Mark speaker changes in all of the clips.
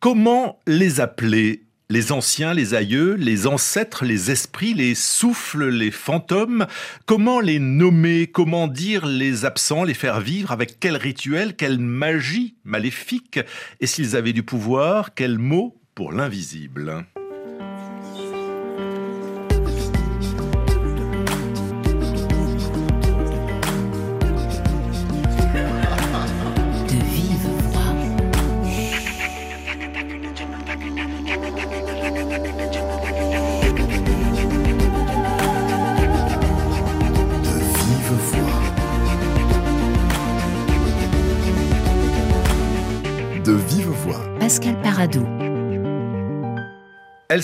Speaker 1: Comment les appeler les anciens, les aïeux, les ancêtres, les esprits, les souffles, les fantômes, comment les nommer, comment dire les absents, les faire vivre, avec quel rituel, quelle magie maléfique, et s'ils avaient du pouvoir, quel mot pour l'invisible?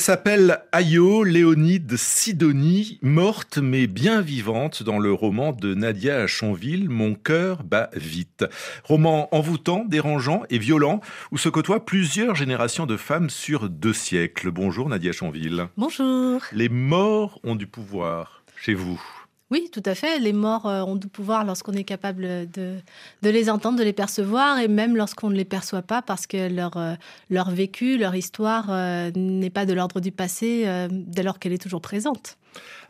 Speaker 1: S'appelle Ayo Léonide Sidonie, morte mais bien vivante dans le roman de Nadia Achonville, Mon cœur bat vite. Roman envoûtant, dérangeant et violent, où se côtoient plusieurs générations de femmes sur deux siècles. Bonjour Nadia Achonville.
Speaker 2: Bonjour.
Speaker 1: Les morts ont du pouvoir chez vous.
Speaker 2: Oui, tout à fait. Les morts euh, ont du pouvoir lorsqu'on est capable de, de, les entendre, de les percevoir, et même lorsqu'on ne les perçoit pas, parce que leur, euh, leur vécu, leur histoire euh, n'est pas de l'ordre du passé, dès lors qu'elle est toujours présente.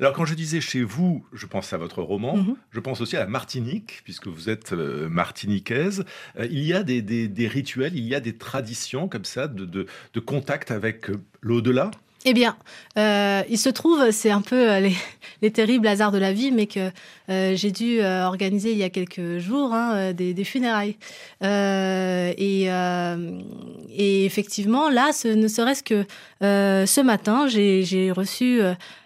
Speaker 1: Alors quand je disais chez vous, je pense à votre roman, mhm. je pense aussi à la Martinique, puisque vous êtes martiniquaise. il y a des, des, des, rituels, il y a des traditions comme ça de, de, de contact avec l'au-delà?
Speaker 2: Eh bien, euh, il se trouve, c'est un peu euh, les, terribles hasards de la vie, mais que euh, j'ai dû organiser il y a quelques jours hein, des, funérailles. Et, effectivement, là, ce, ne serait-ce que ce matin, j'ai reçu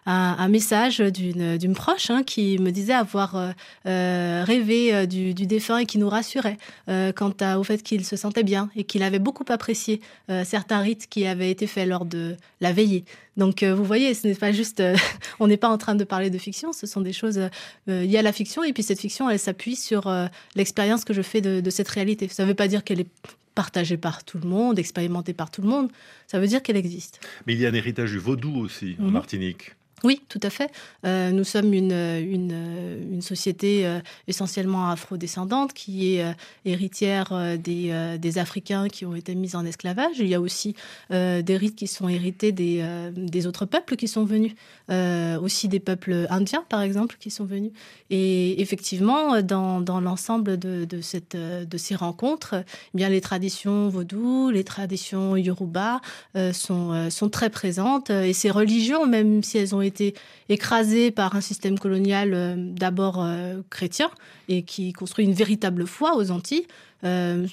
Speaker 2: un, message d'une proche hein, qui me disait avoir rêvé du, défunt et qui nous rassurait quant au fait qu'il se sentait bien et qu'il avait beaucoup apprécié certains rites qui avaient été faits lors de la veillée. Donc vous voyez, ce n'est pas juste, on n'est pas en train de parler de fiction, ce sont des choses, il y a la fiction et puis cette fiction, elle s'appuie sur l'expérience que je fais de, de cette réalité. Ça ne veut pas dire qu'elle est partagée par tout le monde, expérimentée par tout le monde, ça veut dire qu'elle existe.
Speaker 1: Mais il y a un héritage du vaudou aussi en mhm. Martinique.
Speaker 2: Oui, tout à fait. Euh, nous sommes une, une, une société euh, essentiellement afrodescendante qui est euh, héritière des, des, Africains qui ont été mis en esclavage. Il y a aussi des rites qui sont hérités des, des autres peuples qui sont venus, aussi des peuples indiens, par exemple, qui sont venus. Et effectivement, dans, dans l'ensemble de, de, cette, de ces rencontres, eh bien, les traditions vaudou, les traditions yoruba sont, sont très présentes. Et ces religions, même si elles ont été été écrasé par un système colonial euh, d'abord euh, chrétien et qui construit une véritable foi aux Antilles, euh,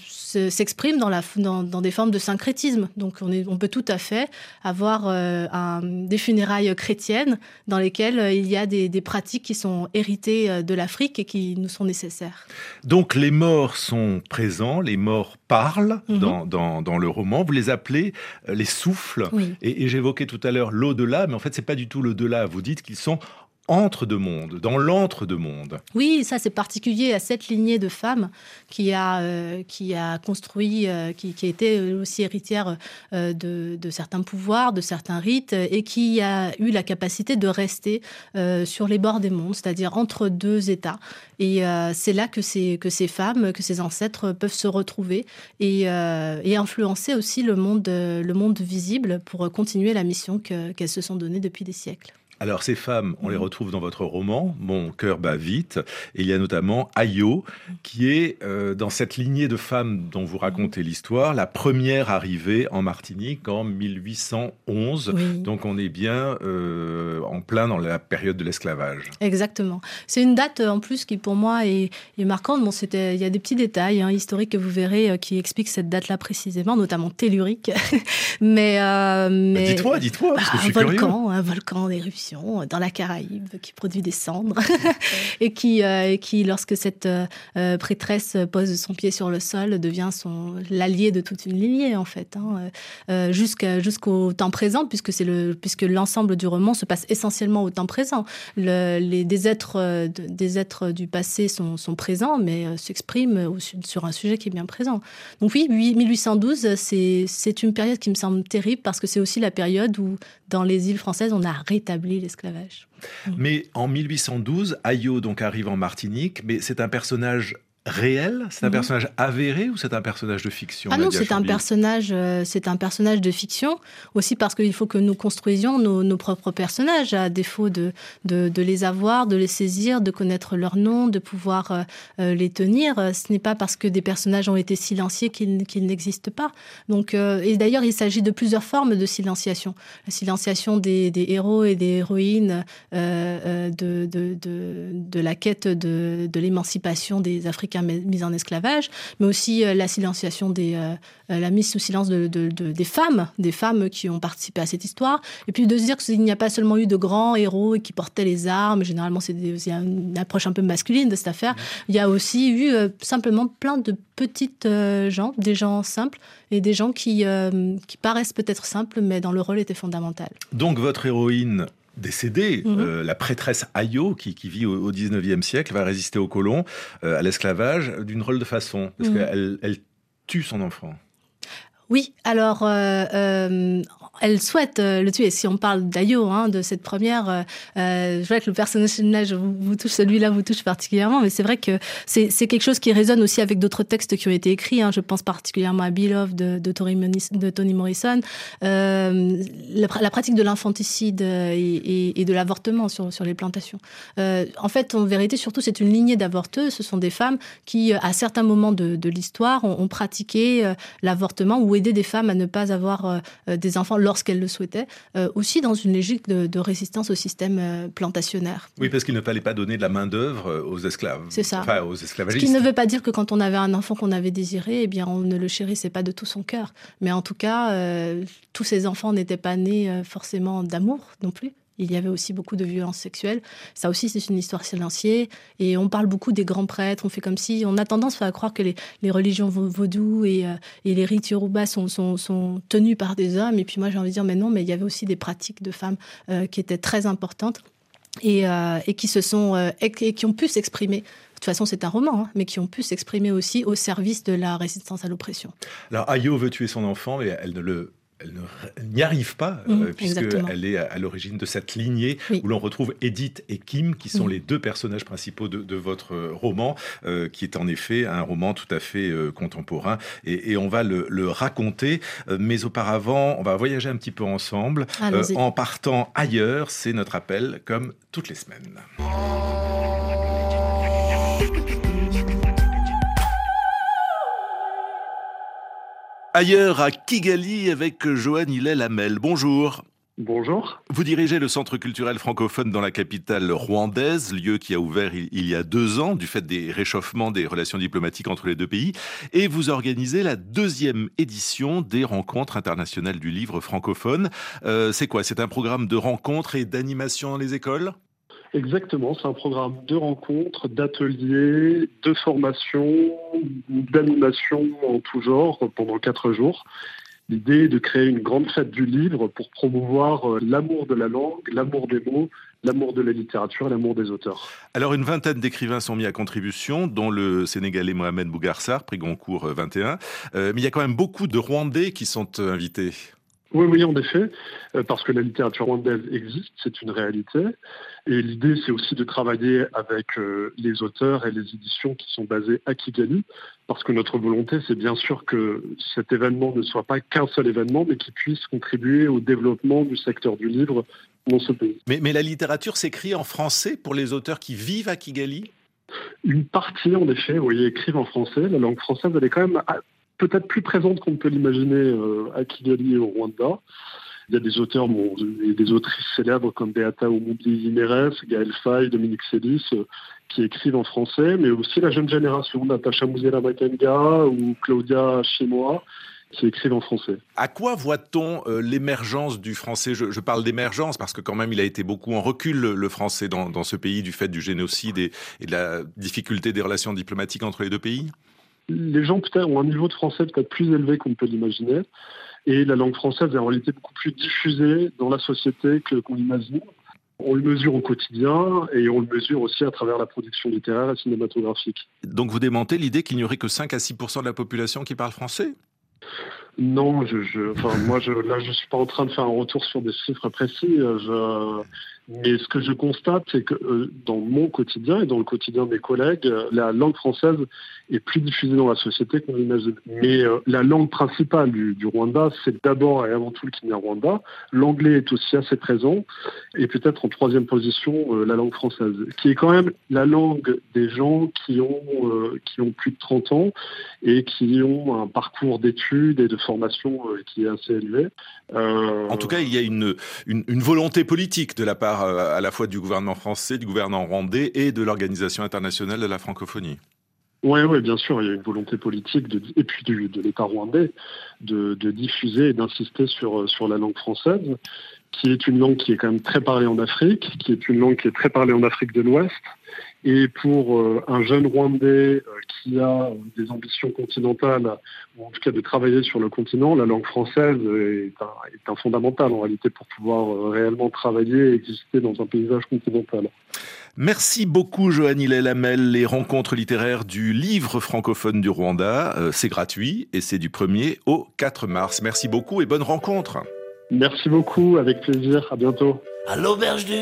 Speaker 2: s'exprime dans, dans, des formes de syncrétisme. Donc on, est, on peut tout à fait avoir un, des funérailles chrétiennes dans lesquelles il y a des, des pratiques qui sont héritées de l'Afrique et qui nous sont nécessaires.
Speaker 1: Donc les morts sont présents, les morts parlent mhm. dans, dans, dans, le roman. Vous les appelez les souffles. Et, et j'évoquais tout à l'heure l'au-delà, mais en fait c'est pas du tout l'au-delà. Vous dites qu'ils sont entre deux mondes, dans l'entre-deux-mondes.
Speaker 2: Oui, ça c'est particulier à cette lignée de femmes qui a, euh, qui a construit, euh, qui, qui, a été aussi héritière euh, de, certains pouvoirs, de certains rites, et qui a eu la capacité de rester sur les bords des mondes, c'est-à-dire entre deux États. Et c'est là que ces, que ces femmes, que ces ancêtres peuvent se retrouver et, influencer aussi le monde, le monde visible pour continuer la mission qu'elles se sont donnée depuis des siècles.
Speaker 1: Alors ces femmes, on les mhm. retrouve dans votre roman, Mon cœur bat vite, et il y a notamment Ayo, qui est euh, dans cette lignée de femmes dont vous racontez l'histoire, la première arrivée en Martinique en 1811. Donc on est bien euh, en plein dans la période de l'esclavage.
Speaker 2: Exactement. C'est une date en plus qui pour moi est, marquante. Bon, c'était, il y a des petits détails hein, historiques que vous verrez euh, qui expliquent cette date-là précisément, notamment tellurique. mais,
Speaker 1: mais... dites-moi, dites-moi, parce que je suis
Speaker 2: un volcan, un volcan d'éruption dans la Caraïbe qui produit des cendres et qui, euh, qui, lorsque cette euh, prêtresse pose son pied sur le sol, devient son l'allié de toute une lignée en fait, hein, euh, jusqu'au temps présent, puisque c'est le puisque l'ensemble du roman se passe essentiellement au temps présent. Le, les, des êtres des êtres du passé sont, sont présents, mais s'expriment sur un sujet qui est bien présent. Donc oui, 1812, c'est c'est une période qui me semble terrible parce que c'est aussi la période où dans les îles françaises on a rétabli l'esclavage.
Speaker 1: Mais en 1812, Ayo donc arrive en Martinique, mais c'est un personnage réel? C'est un mhm. personnage avéré ou c'est un personnage de fiction?
Speaker 2: Ah non, c'est un personnage, euh, c'est un personnage de fiction aussi parce qu'il faut que nous construisions nos, propres personnages à défaut de, de, les avoir, de les saisir, de connaître leur nom, de pouvoir euh, euh, les tenir. Ce n'est pas parce que des personnages ont été silenciés qu'ils n'existent pas. Donc, et d'ailleurs, il s'agit de plusieurs formes de silenciation. La silenciation des, des héros et des héroïnes de, de, de, la quête de, de l'émancipation des Africains mise en esclavage, mais aussi euh, la silenciation des, euh, euh, la mise sous silence de, des femmes, des femmes qui ont participé à cette histoire, et puis de se dire qu'il n'y a pas seulement eu de grands héros qui portaient les armes, généralement c'est une approche un peu masculine de cette affaire, il y a aussi eu simplement plein de petites gens, des gens simples, et des gens qui, qui paraissent peut-être simples, mais dans le rôle étaient fondamentaux.
Speaker 1: Donc votre héroïne décédée, mhm. euh, la prêtresse Ayo, qui, vit au, 19e siècle, va résister aux colons, euh, à l'esclavage, d'une drôle de façon, parce mhm. qu'elle elle tue son enfant.
Speaker 2: Oui, alors euh, elle souhaite euh, le tuer. Si on parle d'Ayo, hein, de cette première, euh, euh, je vois que le personnage vous, vous touche, celui-là vous touche particulièrement, mais c'est vrai que c'est quelque chose qui résonne aussi avec d'autres textes qui ont été écrits. Hein. Je pense particulièrement à Beloved de, de, de Toni Morrison. Euh, la, pratique de l'infanticide et, et, de l'avortement sur, sur les plantations. Euh, en fait, en vérité, surtout, c'est une lignée d'avorteuses. Ce sont des femmes qui, à certains moments de, de l'histoire, ont, ont, pratiqué l'avortement ou aidé des femmes à ne pas avoir des enfants lorsqu'elle le souhaitait, euh, aussi dans une logique de, résistance au système euh, plantationnaire.
Speaker 1: Oui, parce qu'il ne fallait pas donner de la main-d'œuvre euh, aux esclaves.
Speaker 2: C'est ça.
Speaker 1: Enfin, aux esclavagistes.
Speaker 2: Ce qui ne veut pas dire que quand on avait un enfant qu'on avait désiré, eh bien, on ne le chérissait pas de tout son cœur. Mais en tout cas, tous ces enfants n'étaient pas nés forcément d'amour non plus. Il y avait aussi beaucoup de violences sexuelles. Ça aussi, c'est une histoire silenciée. Et on parle beaucoup des grands prêtres. On fait comme si on a tendance à croire que les, religions vaudou et, euh, et, les rites yoruba sont, tenus par des hommes. Et puis moi, j'ai envie de dire, mais non, mais il y avait aussi des pratiques de femmes euh, qui étaient très importantes et, euh, et qui se sont et qui ont pu s'exprimer. De toute façon, c'est un roman, hein, mais qui ont pu s'exprimer aussi au service de la résistance à l'oppression.
Speaker 1: Alors, Ayo veut tuer son enfant, mais elle ne le elle n'y arrive pas, mmh, euh, puisqu'elle est à, l'origine de cette lignée où l'on retrouve Edith et Kim, qui sont mmh. les deux personnages principaux de, votre euh, roman, euh, qui est en effet un roman tout à fait contemporain. Et, on va le, raconter, mais auparavant, on va voyager un petit peu ensemble en partant ailleurs. C'est notre appel, comme toutes les semaines. Ailleurs à Kigali avec Joanne Hillel-Hamel. Bonjour.
Speaker 3: Bonjour.
Speaker 1: Vous dirigez le Centre culturel francophone dans la capitale rwandaise, lieu qui a ouvert il y a deux ans du fait des réchauffements des relations diplomatiques entre les deux pays, et vous organisez la deuxième édition des rencontres internationales du livre francophone. Euh, c'est quoi? C'est un programme de rencontres et d'animation dans les écoles?
Speaker 3: Exactement, c'est un programme de rencontres, d'ateliers, de formation, d'animation en tout genre pendant quatre jours. L'idée est de créer une grande fête du livre pour promouvoir euh, l'amour de la langue, l'amour des mots, l'amour de la littérature, l'amour des auteurs.
Speaker 1: Alors une vingtaine d'écrivains sont mis à contribution, dont le Sénégalais Mohamed Bougarsar, prix Goncourt 21. Euh, mais il y a quand même beaucoup de Rwandais qui sont euh, invités.
Speaker 3: Oui, oui, en effet, euh, parce que la littérature rwandaise existe, c'est une réalité. Et l'idée, c'est aussi de travailler avec euh, les auteurs et les éditions qui sont basées à Kigali, parce que notre volonté, c'est bien sûr que cet événement ne soit pas qu'un seul événement, mais qui puisse contribuer au développement du secteur du livre dans ce pays.
Speaker 1: Mais, mais la littérature s'écrit en français pour les auteurs qui vivent à Kigali?
Speaker 3: Une partie, en effet, oui, écrivent en français. La langue française, elle est quand même peut-être plus présente qu'on peut l'imaginer euh, à Kigali et au Rwanda. Il y a des auteurs et des autrices célèbres comme Beata Oumoubi Yimeres, Gaël Faye, Dominique Sélis, euh, qui écrivent en français, mais aussi la jeune génération, Natacha Mouzela Makenga ou Claudia Chimois, qui écrivent en français.
Speaker 1: À quoi voit-on euh, l'émergence du français? Je, parle d'émergence parce que quand même il a été beaucoup en recul le, français dans, ce pays du fait du génocide et de la difficulté des relations diplomatiques entre les deux pays?
Speaker 3: Les gens peut-être ont un niveau de français peut-être plus élevé qu'on peut l'imaginer. Et la langue française est en réalité beaucoup plus diffusée dans la société que qu'on l'imagine. On le mesure au quotidien et on le mesure aussi à travers la production littéraire et cinématographique.
Speaker 1: Donc vous démentez l'idée qu'il n'y aurait que 5 à 6% de la population qui parle français?
Speaker 3: Non, je, je, enfin, moi, je, là, je suis pas en train de faire un retour sur des chiffres précis. Je, Mais ce que je constate, c'est que euh, dans mon quotidien et dans le quotidien de mes collègues, euh, la langue française est plus diffusée dans la société qu'on l'imagine. Mais euh, la langue principale du, Rwanda, c'est d'abord et avant tout le Kinyarwanda. L'anglais est aussi assez présent. Et peut-être en troisième position, la langue française, qui est quand même la langue des gens qui ont, qui ont plus de 30 ans et qui ont un parcours d'études et de formation qui est assez élevé.
Speaker 1: En tout cas, il y a une, une volonté politique de la part euh, à la fois du gouvernement français, du gouvernement rwandais et de l'Organisation internationale de la francophonie.
Speaker 3: Oui, oui, bien sûr, il y a une volonté politique de, et puis de l'État rwandais de, diffuser et d'insister sur, sur la langue française, qui est une langue qui est quand même très parlée en Afrique, qui est une langue qui est très parlée en Afrique de l'Ouest. Et pour euh, un jeune Rwandais euh, qui a des ambitions continentales, ou en tout cas de travailler sur le continent, la langue française est un, est un fondamental en réalité pour pouvoir réellement travailler et exister dans un paysage continental.
Speaker 1: Merci beaucoup Joanny Lamel. Les rencontres littéraires du livre francophone du Rwanda, euh, c'est gratuit et c'est du 1er au 4 mars. Merci beaucoup et bonne rencontre.
Speaker 3: Merci beaucoup, avec plaisir, à bientôt.
Speaker 4: À l'auberge du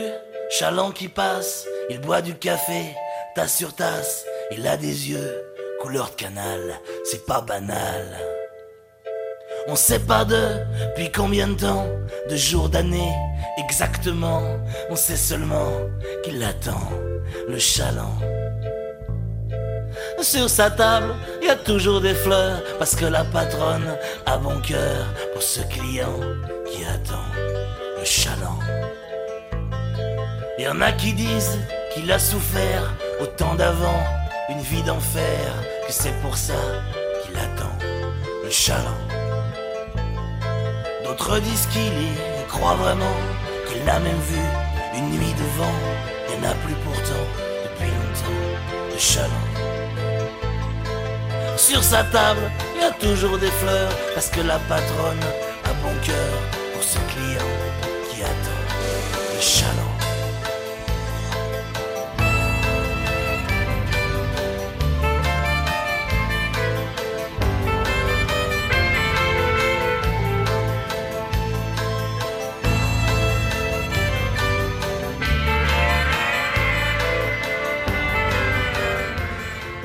Speaker 4: chaland qui passe, il boit du café, tasse sur tasse, il a des yeux, couleur de canal, c'est pas banal. On sait pas depuis combien de temps, de jours, d'années, exactement. On sait seulement qu'il attend le chaland. Sur sa table, il y a toujours des fleurs, parce que la patronne a bon cœur pour ce client qui attend le chaland. Y en a qui disent qu'il a souffert autant d'avant, une vie d'enfer, que c'est pour ça qu'il attend le chaland. D'autres disent qu'il y croit vraiment, qu'il l'a même vu une nuit devant. Il n'y en a plus pourtant depuis longtemps de chaland. Sur sa table, il y a toujours des fleurs, parce que la patronne a bon cœur pour ce client qui attend le chaland.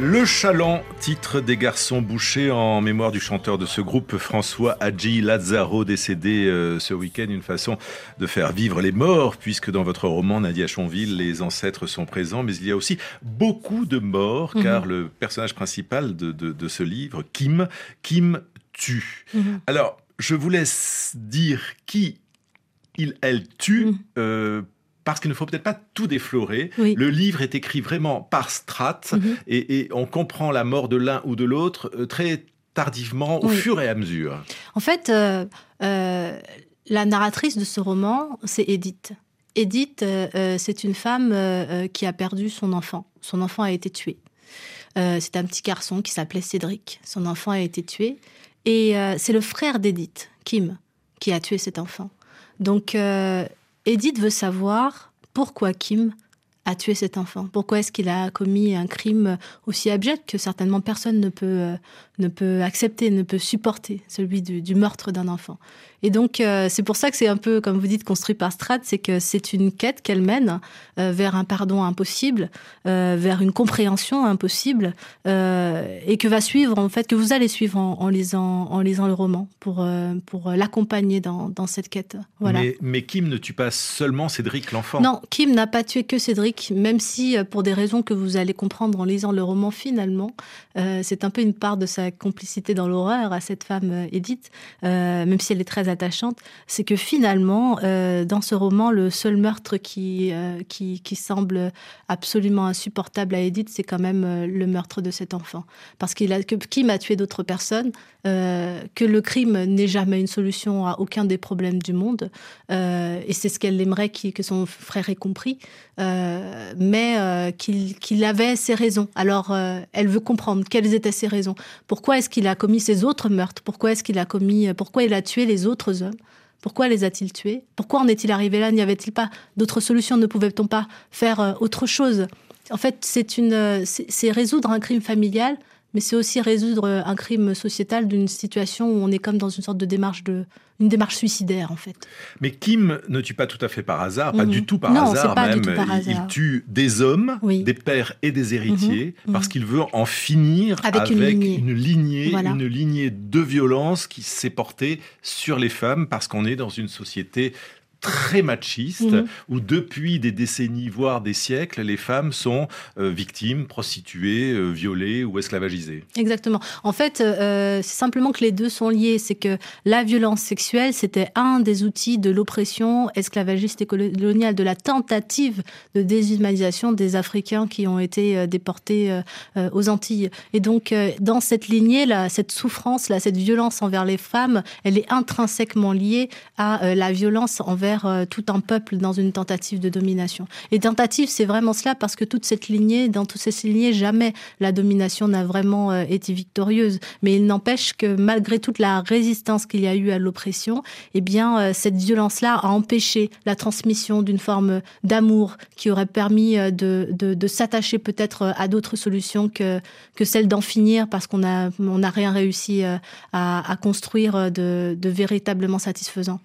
Speaker 1: Le Chaland, titre des garçons bouchés en mémoire du chanteur de ce groupe François Hadji Lazaro, décédé euh, ce week-end, une façon de faire vivre les morts, puisque dans votre roman Nadia Chonville, les ancêtres sont présents, mais il y a aussi beaucoup de morts, mhm. car le personnage principal de, ce livre, Kim, Kim tue. Mhm. Alors, je vous laisse dire qui il, elle tue. Mhm. Euh, parce qu'il ne faut peut-être pas tout déflorer. Le livre est écrit vraiment par strates mhm. et, on comprend la mort de l'un ou de l'autre euh, très tardivement, au fur et à mesure.
Speaker 2: En fait, euh, euh, la narratrice de ce roman, c'est Edith. Edith, c'est une femme qui a perdu son enfant. Son enfant a été tué. c'est un petit garçon qui s'appelait Cédric. Son enfant a été tué. Et c'est le frère d'Edith, Kim, qui a tué cet enfant. Donc, Edith veut savoir pourquoi Kim a tué cet enfant Pourquoi est-ce qu'il a commis un crime aussi abject que certainement personne ne peut, euh, ne peut accepter, ne peut supporter, celui du, meurtre d'un enfant? Et donc, euh, c'est pour ça que c'est un peu, comme vous dites, construit par Strat, c'est que c'est une quête qu'elle mène euh, vers un pardon impossible, vers une compréhension impossible, et que va suivre, en fait, que vous allez suivre en, lisant, en lisant le roman pour, pour l'accompagner dans, dans, cette quête.
Speaker 1: Voilà. Mais, mais Kim ne tue pas seulement Cédric, l'enfant
Speaker 2: Non, Kim n'a pas tué que Cédric même si euh, pour des raisons que vous allez comprendre en lisant le roman finalement, euh, c'est un peu une part de sa complicité dans l'horreur à cette femme euh, Edith, même si elle est très attachante, c'est que finalement, dans ce roman, le seul meurtre qui, qui, qui, semble absolument insupportable à Edith, c'est quand même le meurtre de cet enfant. Parce qu'il a, que Kim a tué d'autres personnes, que le crime n'est jamais une solution à aucun des problèmes du monde, et c'est ce qu'elle aimerait que son frère ait compris. Mais euh, qu'il avait ses raisons. Alors, euh, elle veut comprendre quelles étaient ses raisons. Pourquoi est-ce qu'il a commis ces autres meurtres? Pourquoi est-ce qu'il a commis Pourquoi il a tué les autres hommes? Pourquoi les a-t-il tués? Pourquoi en est-il arrivé là? N'y avait-il pas d'autres solutions? Ne pouvait-on pas faire autre chose? En fait, c'est une, c'est résoudre un crime familial mais c'est aussi résoudre un crime sociétal d'une situation où on est comme dans une sorte de démarche de une démarche suicidaire en fait.
Speaker 1: Mais Kim ne tue pas tout à fait par hasard, pas mhm. du tout par hasard même. Il tue des hommes, des pères et des héritiers mhm. parce qu'il veut en finir avec, une lignée, une lignée, une lignée de violence qui s'est portée sur les femmes parce qu'on est dans une société très machiste, mhm. où depuis des décennies, voire des siècles, les femmes sont euh, victimes, prostituées, euh, violées ou esclavagisées.
Speaker 2: Exactement. En fait, euh, c'est simplement que les deux sont liés. C'est que la violence sexuelle, c'était un des outils de l'oppression esclavagiste et coloniale, de la tentative de déshumanisation des Africains qui ont été déportés aux Antilles. Et donc, dans cette lignée, là, cette souffrance, là, cette violence envers les femmes, elle est intrinsèquement liée à la violence envers euh, tout un peuple dans une tentative de domination. Et tentative, c'est vraiment cela parce que toute cette lignée, dans toutes ces lignées, jamais la domination n'a vraiment euh, été victorieuse. Mais il n'empêche que malgré toute la résistance qu'il y a eu à l'oppression, eh bien, euh, cette violence-là a empêché la transmission d'une forme d'amour qui aurait permis de, s'attacher peut-être à d'autres solutions que, celle d'en finir parce qu'on n'a rien réussi à, construire de véritablement satisfaisant.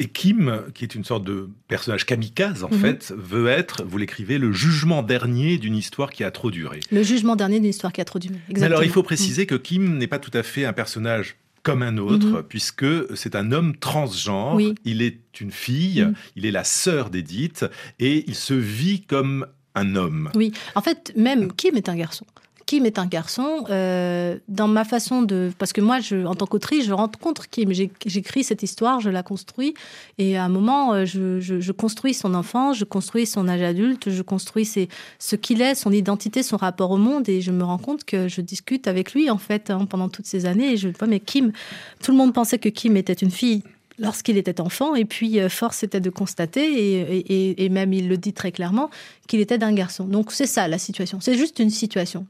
Speaker 1: Et Kim, qui est une sorte de personnage kamikaze, en mhm. fait, veut être, vous l'écrivez, le jugement dernier d'une histoire qui a trop duré.
Speaker 2: Le jugement dernier d'une histoire qui a trop duré. Exactement.
Speaker 1: alors, il faut préciser que Kim n'est pas tout à fait un personnage comme un autre, mhm. puisque c'est un homme transgenre. Il est une fille, mhm. il est la sœur d'Edith, et il se vit comme un homme.
Speaker 2: Oui, en fait, même Kim est un garçon. Kim est un garçon. Euh, dans ma façon de... Parce que moi, je, en tant qu'autrice, je rencontre Kim. J'écris cette histoire, je la construis. Et à un moment, euh, je, construis son enfant, je construis son âge adulte, je construis ce qu'il est, son identité, son rapport au monde. Et je me rends compte que je discute avec lui, en fait, hein, pendant toutes ces années. Et je vois, mais Kim, tout le monde pensait que Kim était une fille lorsqu'il était enfant. Et puis, euh, force était de constater, et, même il le dit très clairement, qu'il était d'un garçon. Donc, c'est ça la situation. C'est juste une situation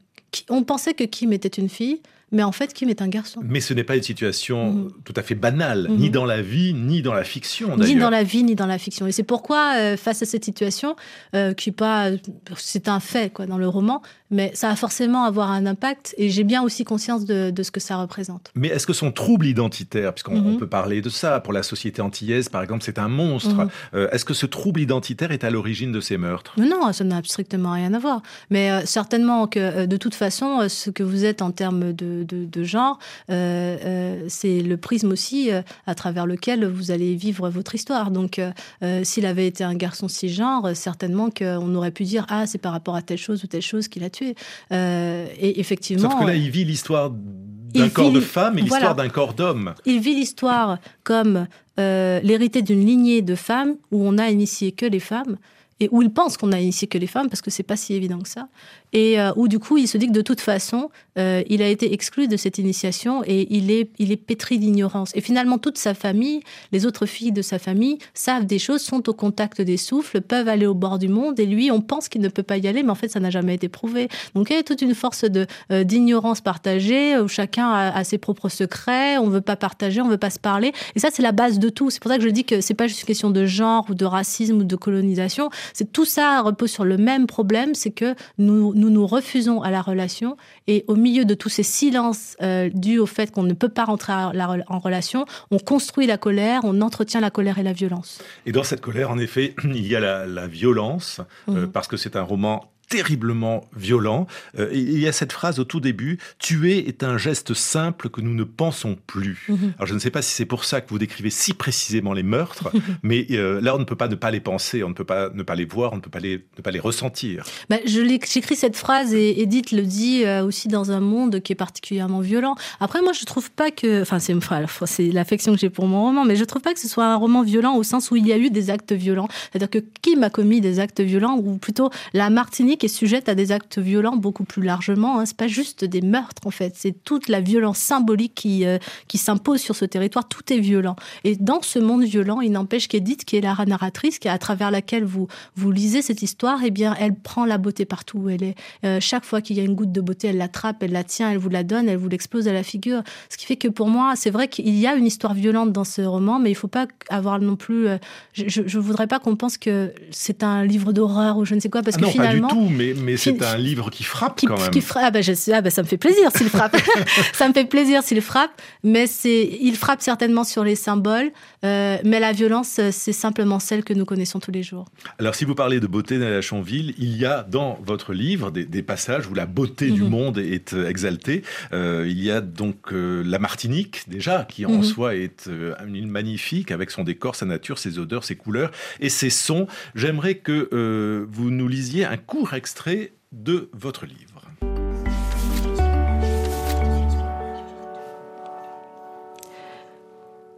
Speaker 2: on pensait que Kim était une fille, mais en fait, Kim est un garçon.
Speaker 1: Mais ce n'est pas une situation mhm. tout à fait banale, ni mhm. dans la vie, ni dans la fiction.
Speaker 2: Ni dans la vie, ni dans la fiction. Et c'est pourquoi, euh, face à cette situation, euh, qui pas, c'est un fait quoi dans le roman, mais ça va forcément avoir un impact. Et j'ai bien aussi conscience de, ce que ça représente.
Speaker 1: Mais est-ce que son trouble identitaire, puisqu'on mhm. peut parler de ça pour la société antillaise, par exemple, c'est un monstre. Euh, est-ce que ce trouble identitaire est à l'origine de ces meurtres?
Speaker 2: Non, ça n'a strictement rien à voir. Mais certainement que, de toute façon, ce que vous êtes en termes de de, genre, euh, euh, c'est le prisme aussi euh, à travers lequel vous allez vivre votre histoire. Donc, s'il avait été un garçon cisgenre, certainement qu'on aurait pu dire ah c'est par rapport à telle chose ou telle chose qu'il a tué. et effectivement.
Speaker 1: Sauf que là, il vit l'histoire d'un corps de femme et l'histoire d'un corps d'homme.
Speaker 2: Il vit l'histoire comme l'hérité d'une lignée de femmes où on a initié que les femmes et où il pense qu'on a initié que les femmes parce que c'est pas si évident que ça et euh, où du coup il se dit que de toute façon euh, il a été exclu de cette initiation et il est, il est pétri d'ignorance. Et finalement toute sa famille, les autres filles de sa famille savent des choses, sont au contact des souffles, peuvent aller au bord du monde et lui on pense qu'il ne peut pas y aller mais en fait ça n'a jamais été prouvé. Donc il y a toute une force de euh, d'ignorance partagée où chacun a, ses propres secrets, on veut pas partager, on veut pas se parler et ça c'est la base de tout. C'est pour ça que je dis que c'est pas juste une question de genre ou de racisme ou de colonisation, c'est tout ça repose sur le même problème, c'est que nous nous nous refusons à la relation et au milieu de tous ces silences euh, dus au fait qu'on ne peut pas rentrer en relation, on construit la colère, on entretient la colère et la violence.
Speaker 1: Et dans cette colère, en effet, il y a la, violence, euh, mmh. parce que c'est un roman terriblement violent. Euh, il y a cette phrase au tout début, tuer est un geste simple que nous ne pensons plus. Mhm. Alors je ne sais pas si c'est pour ça que vous décrivez si précisément les meurtres, mais euh, là on ne peut pas ne pas les penser, on ne peut pas ne pas les voir, on ne peut pas les, ne pas les ressentir.
Speaker 2: Bah, J'écris cette phrase et Edith le dit euh, aussi dans un monde qui est particulièrement violent. Après moi je trouve pas que, enfin c'est c'est l'affection que j'ai pour mon roman, mais je trouve pas que ce soit un roman violent au sens où il y a eu des actes violents. C'est-à-dire que qui m'a commis des actes violents ou plutôt la Martinique est sujette à des actes violents beaucoup plus largement. Hein. C'est pas juste des meurtres en fait, c'est toute la violence symbolique qui euh, qui s'impose sur ce territoire. Tout est violent. Et dans ce monde violent, il n'empêche qu'Edith, qui est la narratrice, qui à travers laquelle vous vous lisez cette histoire, eh bien, elle prend la beauté partout où elle est. Euh, chaque fois qu'il y a une goutte de beauté, elle l'attrape, elle la tient, elle vous la donne, elle vous l'explose à la figure. Ce qui fait que pour moi, c'est vrai qu'il y a une histoire violente dans ce roman, mais il faut pas avoir non plus. Euh, je, je, voudrais pas qu'on pense que c'est un livre d'horreur ou je ne sais quoi, parce ah que finalement.
Speaker 1: Mais, mais c'est un livre qui frappe quand même.
Speaker 2: Qui frappe, ah ben, je, ah ben, ça me fait plaisir s'il frappe. ça me fait plaisir s'il frappe, mais c'est, il frappe certainement sur les symboles, euh, mais la violence, c'est simplement celle que nous connaissons tous les jours.
Speaker 1: Alors, si vous parlez de beauté la Chanville, il y a dans votre livre des, passages où la beauté du mhm. monde est euh, exaltée. Euh, il y a donc la Martinique, déjà, qui en mhm. soi est une île magnifique, avec son décor, sa nature, ses odeurs, ses couleurs et ses sons. J'aimerais que vous nous lisiez un court extrait de votre livre.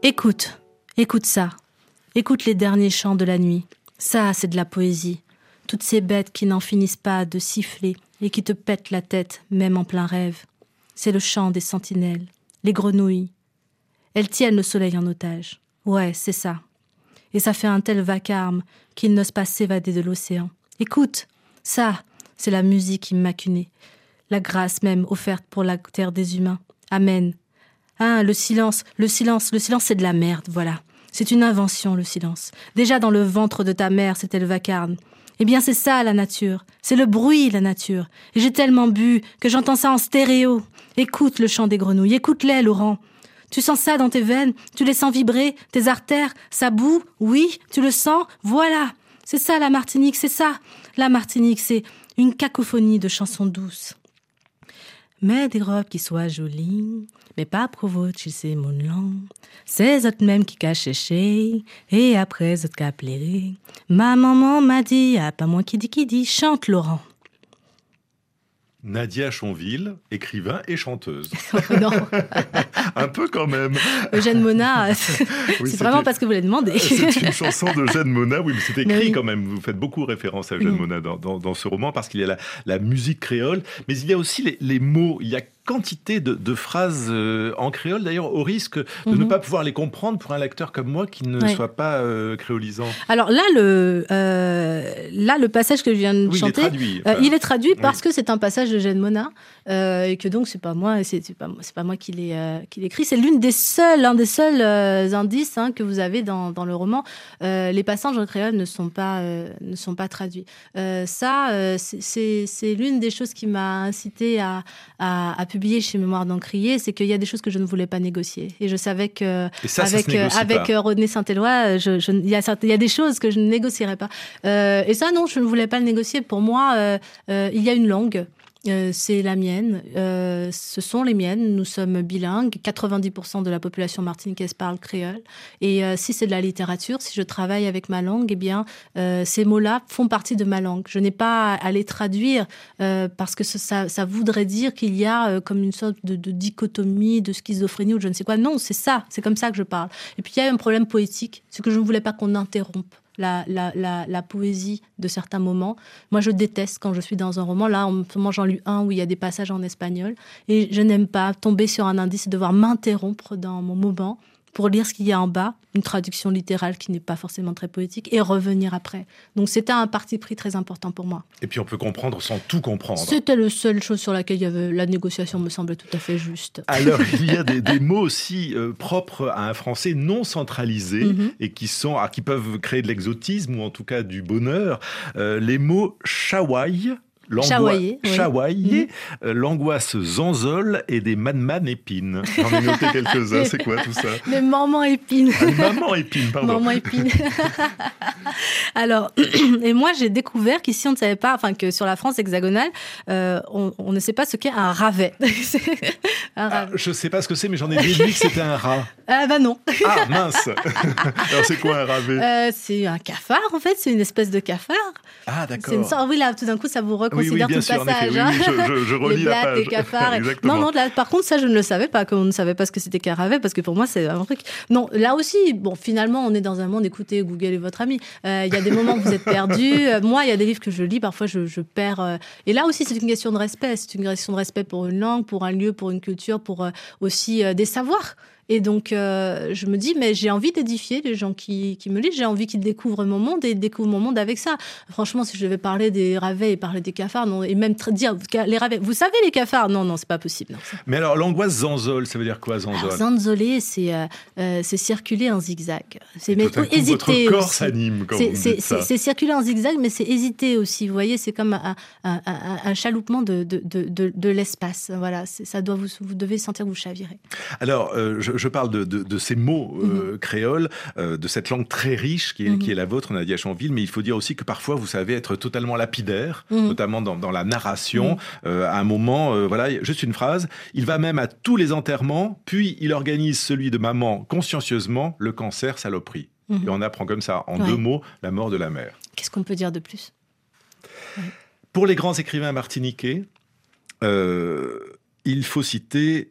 Speaker 2: Écoute, écoute ça. Écoute les derniers chants de la nuit. Ça, c'est de la poésie. Toutes ces bêtes qui n'en finissent pas de siffler et qui te pètent la tête, même en plein rêve. C'est le chant des sentinelles, les grenouilles. Elles tiennent le soleil en otage. Ouais, c'est ça. Et ça fait un tel vacarme qu'ils n'osent pas s'évader de l'océan. Écoute, ça, c'est la musique immaculée, la grâce même offerte pour la terre des humains. Amen. Ah, le silence, le silence, le silence, c'est de la merde, voilà. C'est une invention, le silence. Déjà dans le ventre de ta mère, c'était le vacarme. Eh bien, c'est ça, la nature. C'est le bruit, la nature. Et j'ai tellement bu que j'entends ça en stéréo. Écoute le chant des grenouilles, écoute-les, Laurent. Tu sens ça dans tes veines, tu les sens vibrer, tes artères, ça boue, oui, tu le sens, voilà. C'est ça la Martinique, c'est ça. La Martinique, c'est une cacophonie de chansons douces. Mais des robes qui soient jolies, mais pas provoquer c'est mon nom. C'est autres même qui cachent chez, et après autres qui Ma maman m'a dit, ah pas moi qui dit qui dit, chante Laurent.
Speaker 1: Nadia Chonville, écrivain et chanteuse.
Speaker 2: non.
Speaker 1: un peu quand même.
Speaker 2: Eugène Mona, c'est vraiment parce que vous l'avez demandé.
Speaker 1: c'est une chanson d'Eugène Mona, oui, mais c'est écrit quand même. Vous faites beaucoup référence à Eugène Mona dans, dans, ce roman parce qu'il y a la, la, musique créole, mais il y a aussi les, les mots. Il y a quantité de, phrases euh, en créole, d'ailleurs, au risque de ne mhm. pas pouvoir les comprendre pour un lecteur comme moi qui ne soit pas euh, créolisant.
Speaker 2: Alors là, le, euh, là, le passage que je viens de chanter, il est traduit, parce que c'est un passage de Jeanne Mona, et que donc c'est pas moi, c'est pas, pas moi qui l'ai écrit. C'est l'une des seules, un des seuls indices hein, que vous avez dans, dans le roman. les passages en créole ne sont pas, ne sont pas traduits. ça, c'est l'une des choses qui m'a incité à, à, à publié chez Mémoire d'Encrier, c'est qu'il y a des choses que je ne voulais pas négocier. Et je savais que avec, euh, avec euh, René Saint-Éloi, il je, y, a, des choses que je ne négocierais pas. Euh, et ça, non, je ne voulais pas le négocier. Pour moi, il y a une langue. Euh, c'est la mienne, euh, ce sont les miennes, nous sommes bilingues, 90% de la population martiniquaise parle créole. Et euh, si c'est de la littérature, si je travaille avec ma langue, eh bien, ces mots-là font partie de ma langue. Je n'ai pas à les traduire parce que ça, voudrait dire qu'il y a comme une sorte de, de, dichotomie, de schizophrénie ou je ne sais quoi. Non, c'est ça, c'est comme ça que je parle. Et puis il y a un problème poétique, c'est que je ne voulais pas qu'on interrompe la, la, poésie de certains moments. Moi, je déteste quand je suis dans un roman. Là, en j'en lu un où il y a des passages en espagnol. Et je n'aime pas tomber sur un indice et devoir m'interrompre dans mon moment pour lire ce qu'il y a en bas, une traduction littérale qui n'est pas forcément très poétique, et revenir après. Donc c'était un parti pris très important pour moi.
Speaker 1: Et puis on peut comprendre sans tout comprendre.
Speaker 2: C'était la seule chose sur laquelle il y avait, la négociation me semblait tout à fait juste.
Speaker 1: Alors il y a des, mots aussi euh, propres à un français non centralisé mhm. et qui, sont, ah, qui peuvent créer de l'exotisme ou en tout cas du bonheur. Euh, les mots chawaï,
Speaker 2: Chawaillé.
Speaker 1: Mhm. Euh, l'angoisse zanzole et des man épines. J'en ai noté quelques-uns, c'est quoi tout ça?
Speaker 2: Des mamans épines.
Speaker 1: Ah, maman épines, pardon.
Speaker 2: Maman épines. Alors, et moi j'ai découvert qu'ici on ne savait pas, enfin que sur la France hexagonale, euh, on, ne sait pas ce qu'est un ravet.
Speaker 1: Ah, je ne sais pas ce que c'est, mais j'en ai déduit que c'était un rat.
Speaker 2: Ah bah non.
Speaker 1: ah mince Alors c'est quoi un ravet?
Speaker 2: Euh, C'est un cafard en fait, c'est une espèce de cafard.
Speaker 1: Ah d'accord.
Speaker 2: Sorte... Oui là, tout d'un coup ça vous recommande
Speaker 1: oui, oui, bien sûr,
Speaker 2: passage.
Speaker 1: Hein. je, je, relis
Speaker 2: les
Speaker 1: la page.
Speaker 2: Les cafards. non, non, là, par contre, ça, je ne le savais pas, comme on ne savait pas ce que c'était Caravet, parce que pour moi, c'est un truc. Non, là aussi, bon, finalement, on est dans un monde, écoutez, Google est votre ami. Euh, il y a des moments où vous êtes perdu. Euh, moi, il y a des livres que je lis, parfois, je, je perds. Euh, et là aussi, c'est une question de respect. C'est une question de respect pour une langue, pour un lieu, pour une culture, pour aussi des savoirs. Et donc, je me dis, mais j'ai envie d'édifier les gens qui, qui me lisent, j'ai envie qu'ils découvrent mon monde et découvrent mon monde avec ça. Franchement, si je devais parler des ravets et parler des cafards, non, et même dire les ravets, vous savez les cafards? Non, non, c'est pas possible.
Speaker 1: Mais alors, l'angoisse zanzole, ça veut dire quoi zanzole
Speaker 2: Zanzoler, c'est c'est circuler en zigzag.
Speaker 1: C'est mais hésiter. Votre corps s'anime quand
Speaker 2: C'est circuler en zigzag, mais c'est hésiter aussi. Vous voyez, c'est comme un, un, un, chaloupement de, de, de, de l'espace. Voilà, ça doit vous, vous devez sentir que vous chavirez.
Speaker 1: Alors, euh, je, je, parle de, ces mots euh, mhm. créoles, euh, de cette langue très riche qui est, qui mhm. est la vôtre, Nadia Chanville, mais il faut dire aussi que parfois vous savez être totalement lapidaire, mhm. notamment dans, dans, la narration. à un moment, voilà, juste une phrase. Il va même à tous les enterrements, puis il organise celui de maman consciencieusement, le cancer saloperie. Et on apprend comme ça, en deux mots, la mort de la mère.
Speaker 2: Qu'est-ce qu'on peut dire de plus?
Speaker 1: Pour les grands écrivains martiniquais, il faut citer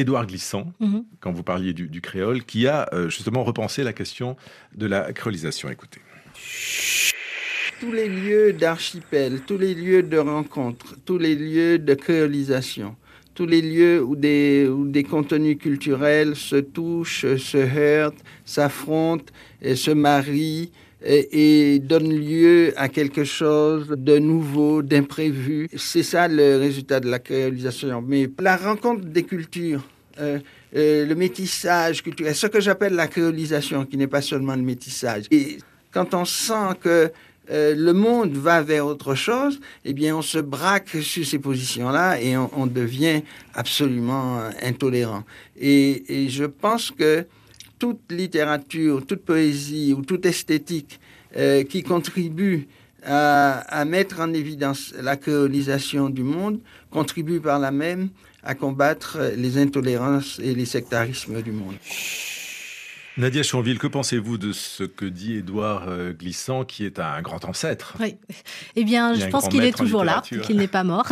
Speaker 1: Édouard Glissant, mhm. quand vous parliez du, créole, qui a euh, justement repensé la question de la créolisation. Écoutez.
Speaker 5: Tous les lieux d'archipel, tous les lieux de rencontre, tous les lieux de créolisation, tous les lieux où des, où des contenus culturels se touchent, se heurtent, s'affrontent et se marient, et, donne lieu à quelque chose de nouveau, d'imprévu. C'est ça le résultat de la créolisation. Mais la rencontre des cultures, euh, euh, le métissage culturel, ce que j'appelle la créolisation, qui n'est pas seulement le métissage. Et quand on sent que euh, le monde va vers autre chose, eh bien, on se braque sur ces positions-là et on, devient absolument intolérant. Et, et je pense que toute littérature, toute poésie ou toute esthétique euh, qui contribue à, mettre en évidence la colonisation du monde contribue par là même à combattre les intolérances et les sectarismes du monde.
Speaker 1: Nadia Chanville, que pensez-vous de ce que dit Édouard euh, Glissant, qui est un grand ancêtre
Speaker 2: Oui. Eh bien, je pense qu'il est toujours là, qu'il n'est pas mort,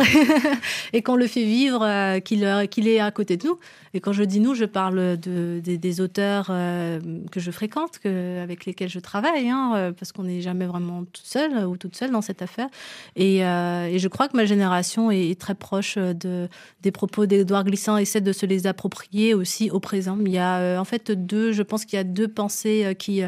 Speaker 2: et qu'on le fait vivre, euh, qu'il est à côté de nous. Et quand je dis nous, je parle de, des auteurs euh, que je fréquente, que, avec lesquels je travaille, hein, euh, parce qu'on n'est jamais vraiment toute seule ou toute seule dans cette affaire. Et, euh, et je crois que ma génération est, très proche de, des propos d'Edouard Glissant, essaie de se les approprier aussi au présent. Il y a en fait deux, je pense qu'il y a deux pensées qui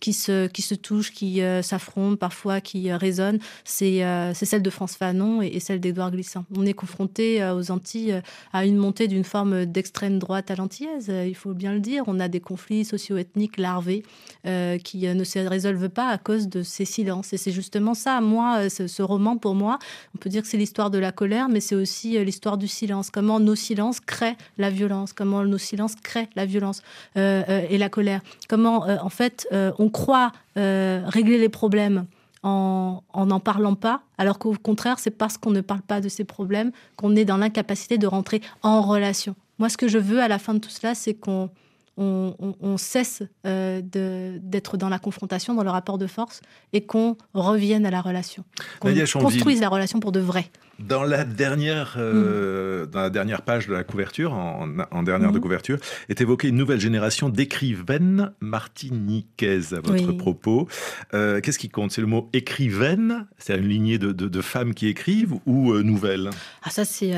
Speaker 2: qui se, qui se touchent, qui euh, s'affrontent, parfois qui euh, résonnent, euh, c'est celle de France Fanon et, celle d'Édouard Glissant. On est confronté aux Antilles à une montée d'une forme d'extrême droite à l'antillaise, il faut bien le dire. On a des conflits socio-ethniques larvés qui ne se résolvent pas à cause de ces silences. Et c'est justement ça, moi, ce, roman, pour moi, on peut dire que c'est l'histoire de la colère, mais c'est aussi l'histoire du silence. Comment nos silences créent la violence, comment nos silences créent la violence et la colère. Comment, en fait, on croit euh, régler les problèmes en n'en parlant pas, alors qu'au contraire, c'est parce qu'on ne parle pas de ces problèmes qu'on est dans l'incapacité de rentrer en relation. Moi, ce que je veux à la fin de tout cela, c'est qu'on on, cesse euh, d'être dans la confrontation, dans le rapport de force, et qu'on revienne à la relation. Qu'on construise la relation pour de vrai.
Speaker 1: Dans la dernière, euh, mm. dans la dernière page de la couverture, en, dernière de mm. couverture, est évoquée une nouvelle génération d'écrivaines martiniquaises à votre propos. Euh, qu'est-ce qui compte? C'est le mot écrivaine? C'est une lignée de, femmes qui écrivent ou euh, nouvelles?
Speaker 2: Ah ça c'est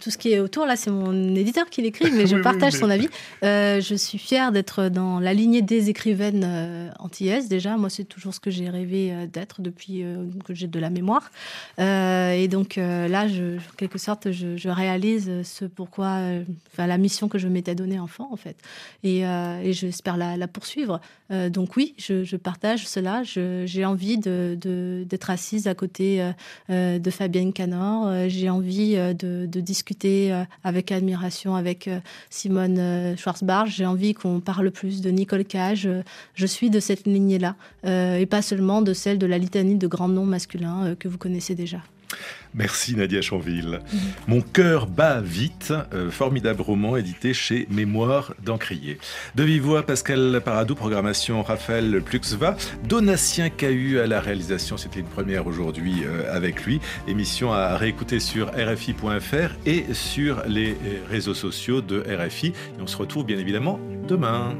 Speaker 2: tout ce qui est autour là. C'est mon éditeur qui l'écrit, mais je partage son avis. je suis fière d'être dans la lignée des écrivaines antillaises déjà. Moi c'est toujours ce que j'ai rêvé d'être depuis que j'ai de la mémoire. et donc euh, là, je, en quelque sorte, je, réalise ce pourquoi, euh, la mission que je m'étais donnée enfant, en fait. Et, euh, j'espère la, poursuivre. donc oui, je, partage cela. J'ai envie d'être de, assise à côté de Fabienne Canor. J'ai envie de, discuter avec admiration avec Simone Schwarzbach. J'ai envie qu'on parle plus de Nicole Cage. Je suis de cette lignée-là, et pas seulement de celle de la litanie de grands noms masculins que vous connaissez déjà.
Speaker 1: Merci Nadia Chanville. Mon cœur bat vite, euh, formidable roman édité chez Mémoire d'Encrier. De vive Pascal Paradou, programmation Raphaël Pluxva, Donatien Cahu à la réalisation, c'était une première aujourd'hui euh, avec lui. Émission à réécouter sur RFI.fr et sur les réseaux sociaux de RFI. Et on se retrouve bien évidemment demain.